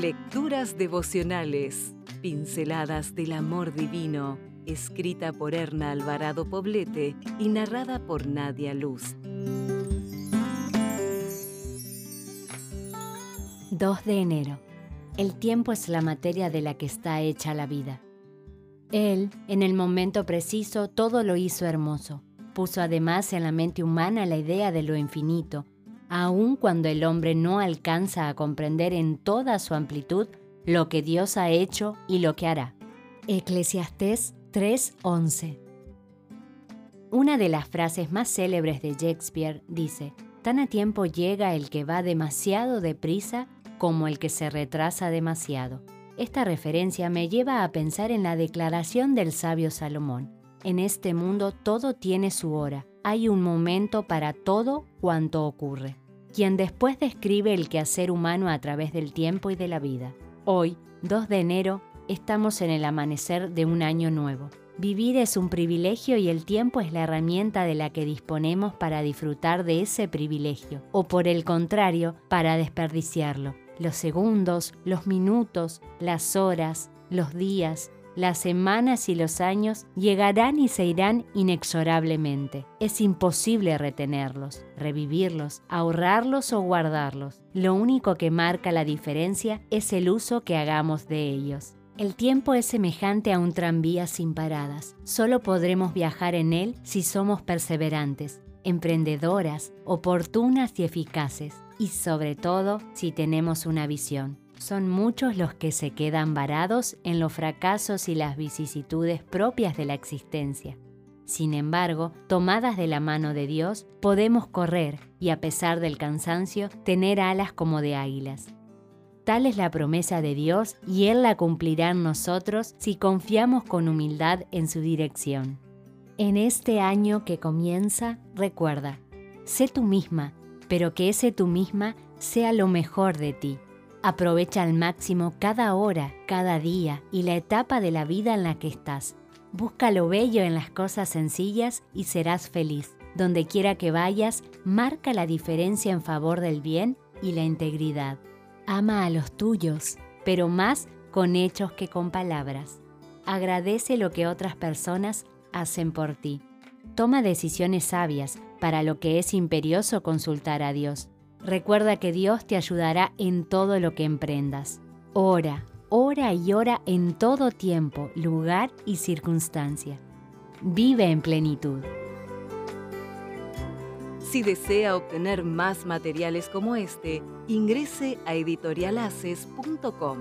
Lecturas devocionales, pinceladas del amor divino, escrita por Erna Alvarado Poblete y narrada por Nadia Luz. 2 de enero. El tiempo es la materia de la que está hecha la vida. Él, en el momento preciso, todo lo hizo hermoso. Puso además en la mente humana la idea de lo infinito, aun cuando el hombre no alcanza a comprender en toda su amplitud lo que Dios ha hecho y lo que hará. Eclesiastés 3:11 Una de las frases más célebres de Shakespeare dice, Tan a tiempo llega el que va demasiado deprisa como el que se retrasa demasiado. Esta referencia me lleva a pensar en la declaración del sabio Salomón. En este mundo todo tiene su hora, hay un momento para todo cuanto ocurre quien después describe el quehacer humano a través del tiempo y de la vida. Hoy, 2 de enero, estamos en el amanecer de un año nuevo. Vivir es un privilegio y el tiempo es la herramienta de la que disponemos para disfrutar de ese privilegio, o por el contrario, para desperdiciarlo. Los segundos, los minutos, las horas, los días, las semanas y los años llegarán y se irán inexorablemente. Es imposible retenerlos, revivirlos, ahorrarlos o guardarlos. Lo único que marca la diferencia es el uso que hagamos de ellos. El tiempo es semejante a un tranvía sin paradas. Solo podremos viajar en él si somos perseverantes, emprendedoras, oportunas y eficaces, y sobre todo si tenemos una visión. Son muchos los que se quedan varados en los fracasos y las vicisitudes propias de la existencia. Sin embargo, tomadas de la mano de Dios, podemos correr y a pesar del cansancio, tener alas como de águilas. Tal es la promesa de Dios y Él la cumplirá en nosotros si confiamos con humildad en su dirección. En este año que comienza, recuerda, sé tú misma, pero que ese tú misma sea lo mejor de ti Aprovecha al máximo cada hora, cada día y la etapa de la vida en la que estás. Busca lo bello en las cosas sencillas y serás feliz. Donde quiera que vayas, marca la diferencia en favor del bien y la integridad. Ama a los tuyos, pero más con hechos que con palabras. Agradece lo que otras personas hacen por ti. Toma decisiones sabias, para lo que es imperioso consultar a Dios. Recuerda que Dios te ayudará en todo lo que emprendas. Ora, ora y ora en todo tiempo, lugar y circunstancia. Vive en plenitud. Si desea obtener más materiales como este, ingrese a editorialaces.com.